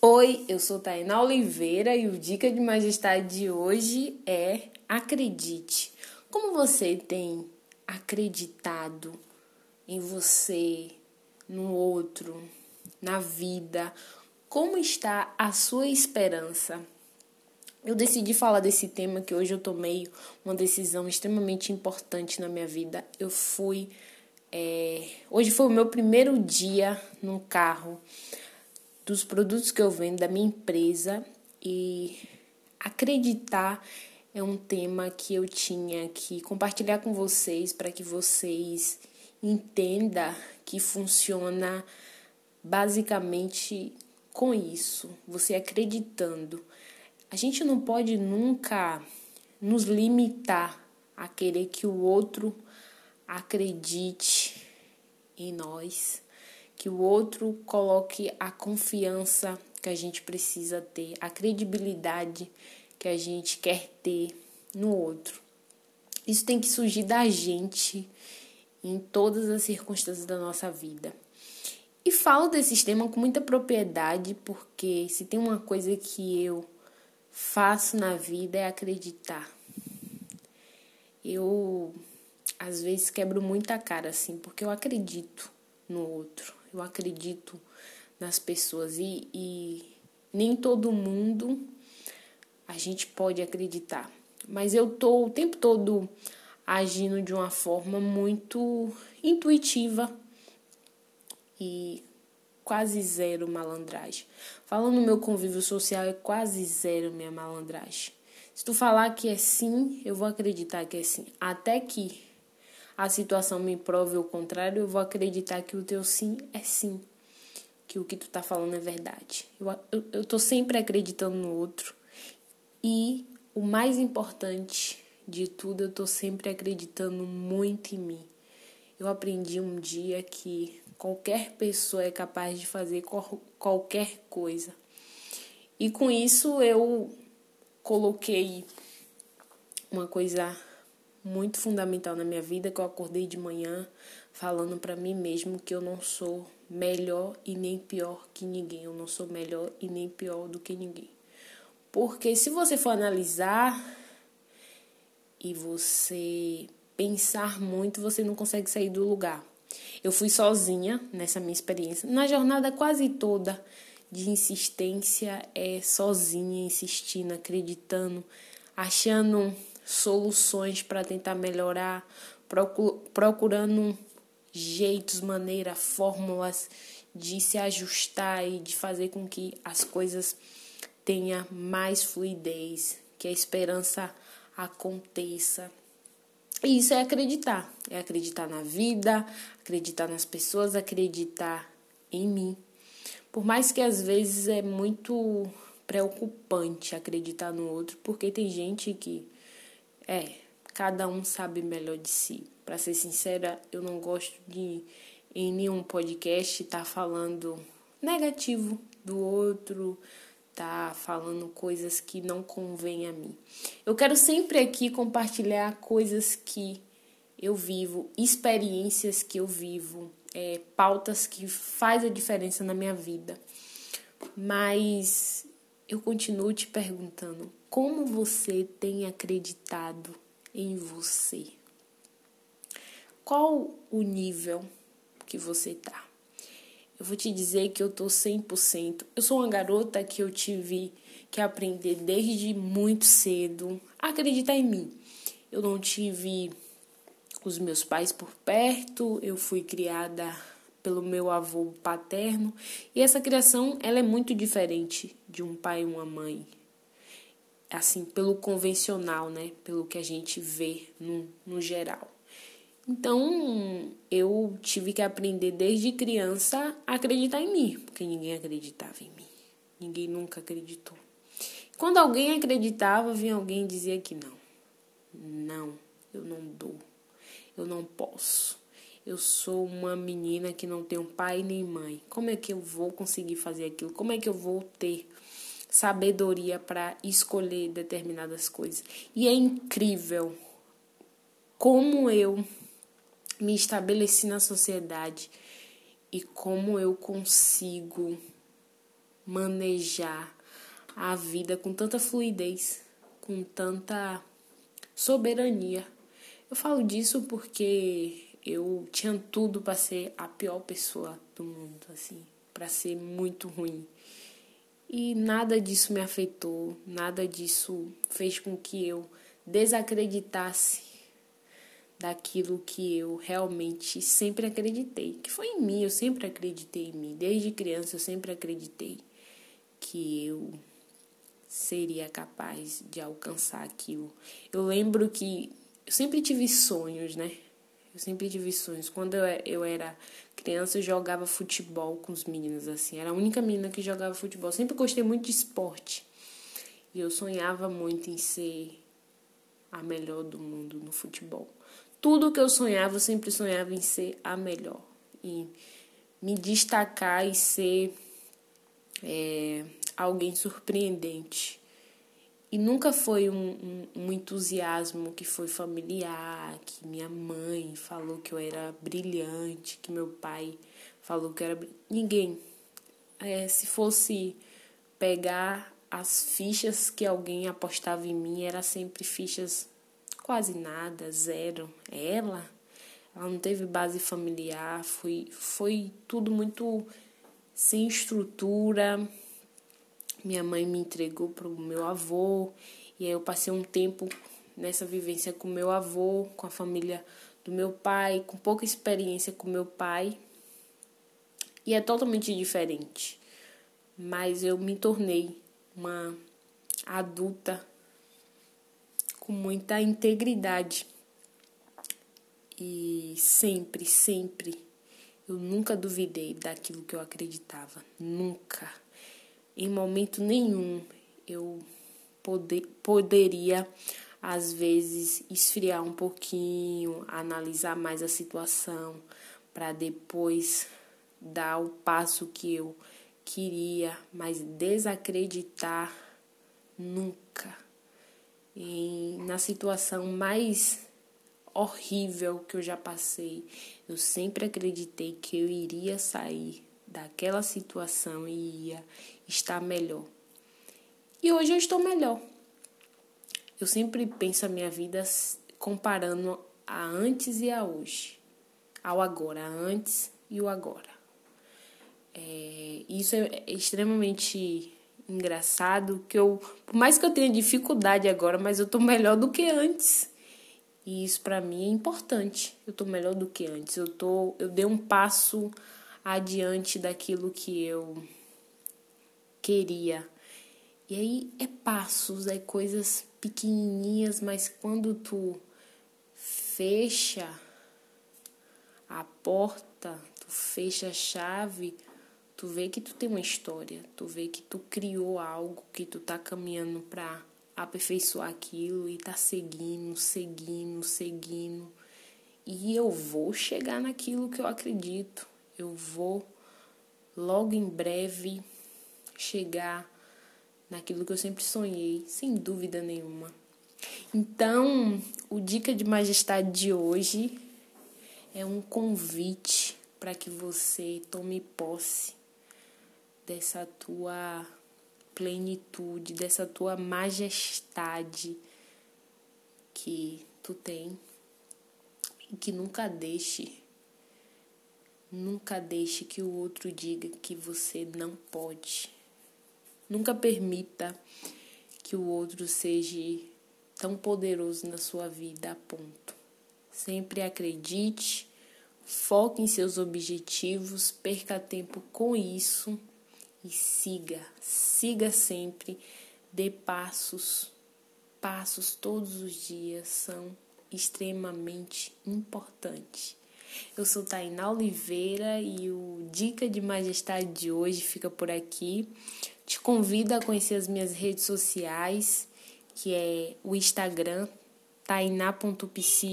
Oi, eu sou Tainá Oliveira e o Dica de Majestade de hoje é acredite. Como você tem acreditado em você, no outro, na vida? Como está a sua esperança? Eu decidi falar desse tema que hoje eu tomei uma decisão extremamente importante na minha vida. Eu fui. É... Hoje foi o meu primeiro dia no carro dos produtos que eu vendo, da minha empresa e acreditar é um tema que eu tinha que compartilhar com vocês para que vocês entendam que funciona basicamente com isso, você acreditando. A gente não pode nunca nos limitar a querer que o outro acredite em nós que o outro coloque a confiança que a gente precisa ter, a credibilidade que a gente quer ter no outro. Isso tem que surgir da gente em todas as circunstâncias da nossa vida. E falo desse tema com muita propriedade, porque se tem uma coisa que eu faço na vida é acreditar. Eu às vezes quebro muita cara assim, porque eu acredito no outro eu acredito nas pessoas e, e nem todo mundo a gente pode acreditar. Mas eu tô o tempo todo agindo de uma forma muito intuitiva e quase zero malandragem. Falando no meu convívio social, é quase zero minha malandragem. Se tu falar que é sim, eu vou acreditar que é sim. Até que a situação me prove o contrário, eu vou acreditar que o teu sim é sim, que o que tu tá falando é verdade. Eu, eu, eu tô sempre acreditando no outro e o mais importante de tudo, eu tô sempre acreditando muito em mim. Eu aprendi um dia que qualquer pessoa é capaz de fazer qualquer coisa. E com isso eu coloquei uma coisa muito fundamental na minha vida que eu acordei de manhã falando para mim mesmo que eu não sou melhor e nem pior que ninguém. Eu não sou melhor e nem pior do que ninguém. Porque se você for analisar e você pensar muito, você não consegue sair do lugar. Eu fui sozinha nessa minha experiência. Na jornada quase toda de insistência, é sozinha, insistindo, acreditando, achando soluções para tentar melhorar, procurando jeitos, maneiras, fórmulas de se ajustar e de fazer com que as coisas tenham mais fluidez, que a esperança aconteça. E isso é acreditar, é acreditar na vida, acreditar nas pessoas, acreditar em mim. Por mais que às vezes é muito preocupante acreditar no outro, porque tem gente que é, cada um sabe melhor de si. Para ser sincera, eu não gosto de em nenhum podcast estar tá falando negativo do outro, tá falando coisas que não convêm a mim. Eu quero sempre aqui compartilhar coisas que eu vivo, experiências que eu vivo, é, pautas que faz a diferença na minha vida. Mas eu continuo te perguntando como você tem acreditado em você. Qual o nível que você tá? Eu vou te dizer que eu tô 100%. Eu sou uma garota que eu tive que aprender desde muito cedo a acreditar em mim. Eu não tive os meus pais por perto, eu fui criada pelo meu avô paterno, e essa criação ela é muito diferente de um pai e uma mãe. Assim, pelo convencional, né? Pelo que a gente vê no, no geral. Então, eu tive que aprender desde criança a acreditar em mim, porque ninguém acreditava em mim. Ninguém nunca acreditou. Quando alguém acreditava, vinha alguém dizia que não. Não, eu não dou. Eu não posso. Eu sou uma menina que não tem um pai nem mãe. Como é que eu vou conseguir fazer aquilo? Como é que eu vou ter sabedoria para escolher determinadas coisas? E é incrível como eu me estabeleci na sociedade e como eu consigo manejar a vida com tanta fluidez, com tanta soberania. Eu falo disso porque eu tinha tudo para ser a pior pessoa do mundo, assim, para ser muito ruim. E nada disso me afetou, nada disso fez com que eu desacreditasse daquilo que eu realmente sempre acreditei, que foi em mim, eu sempre acreditei em mim, desde criança eu sempre acreditei que eu seria capaz de alcançar aquilo. Eu lembro que eu sempre tive sonhos, né? Eu sempre tive sonhos. Quando eu, era criança, eu jogava futebol com os meninos, assim. Era a única menina que jogava futebol. sempre gostei muito de esporte. E eu sonhava muito em ser a melhor do mundo no futebol. Tudo que eu sonhava, eu sempre sonhava em ser a melhor. E me destacar e ser é, alguém surpreendente. E nunca foi um, um, um, entusiasmo que foi familiar, que minha mãe falou que eu era brilhante, que meu pai falou que eu era. Ninguém. É, se fosse pegar as fichas que alguém apostava em mim, era sempre fichas quase nada, zero. Ela, ela não teve base familiar, foi, foi tudo muito sem estrutura minha mãe me entregou para o meu avô, e aí eu passei um tempo nessa vivência com meu avô, com a família do meu pai, com pouca experiência com meu pai. E é totalmente diferente. Mas eu me tornei uma adulta com muita integridade. E sempre, sempre eu nunca duvidei daquilo que eu acreditava. Nunca em momento nenhum eu poder, poderia, às vezes, esfriar um pouquinho, analisar mais a situação, para depois dar o passo que eu queria, mas desacreditar nunca. Na situação mais horrível que eu já passei, eu sempre acreditei que eu iria sair daquela situação e ia estar melhor. E hoje eu estou melhor. Eu sempre penso a minha vida comparando a antes e a hoje, ao agora, a antes e o agora. É, isso é extremamente engraçado que eu, por mais que eu tenha dificuldade agora, mas eu tô melhor do que antes. E isso para mim é importante. Eu tô melhor do que antes. Eu tô, eu dei um passo adiante daquilo que eu queria. E aí é passos, é coisas pequenininhas, mas quando tu fecha a porta, tu fecha a chave, tu vê que tu tem uma história, tu vê que tu criou algo, que tu tá caminhando para aperfeiçoar aquilo e tá seguindo, seguindo, seguindo. E eu vou chegar naquilo que eu acredito eu vou logo em breve chegar naquilo que eu sempre sonhei, sem dúvida nenhuma. Então, o Dica de Majestade de hoje é um convite para que você tome posse dessa tua plenitude, dessa tua majestade que tu tem e que nunca deixe Nunca deixe que o outro diga que você não pode. Nunca permita que o outro seja tão poderoso na sua vida a ponto. Sempre acredite, foque em seus objetivos, perca tempo com isso e siga, siga sempre, dê passos. Passos todos os dias são extremamente importantes. Eu sou Tainá Oliveira e o Dica de Majestade de hoje fica por aqui. Te convido a conhecer as minhas redes sociais, que é o Instagram, tainá.psil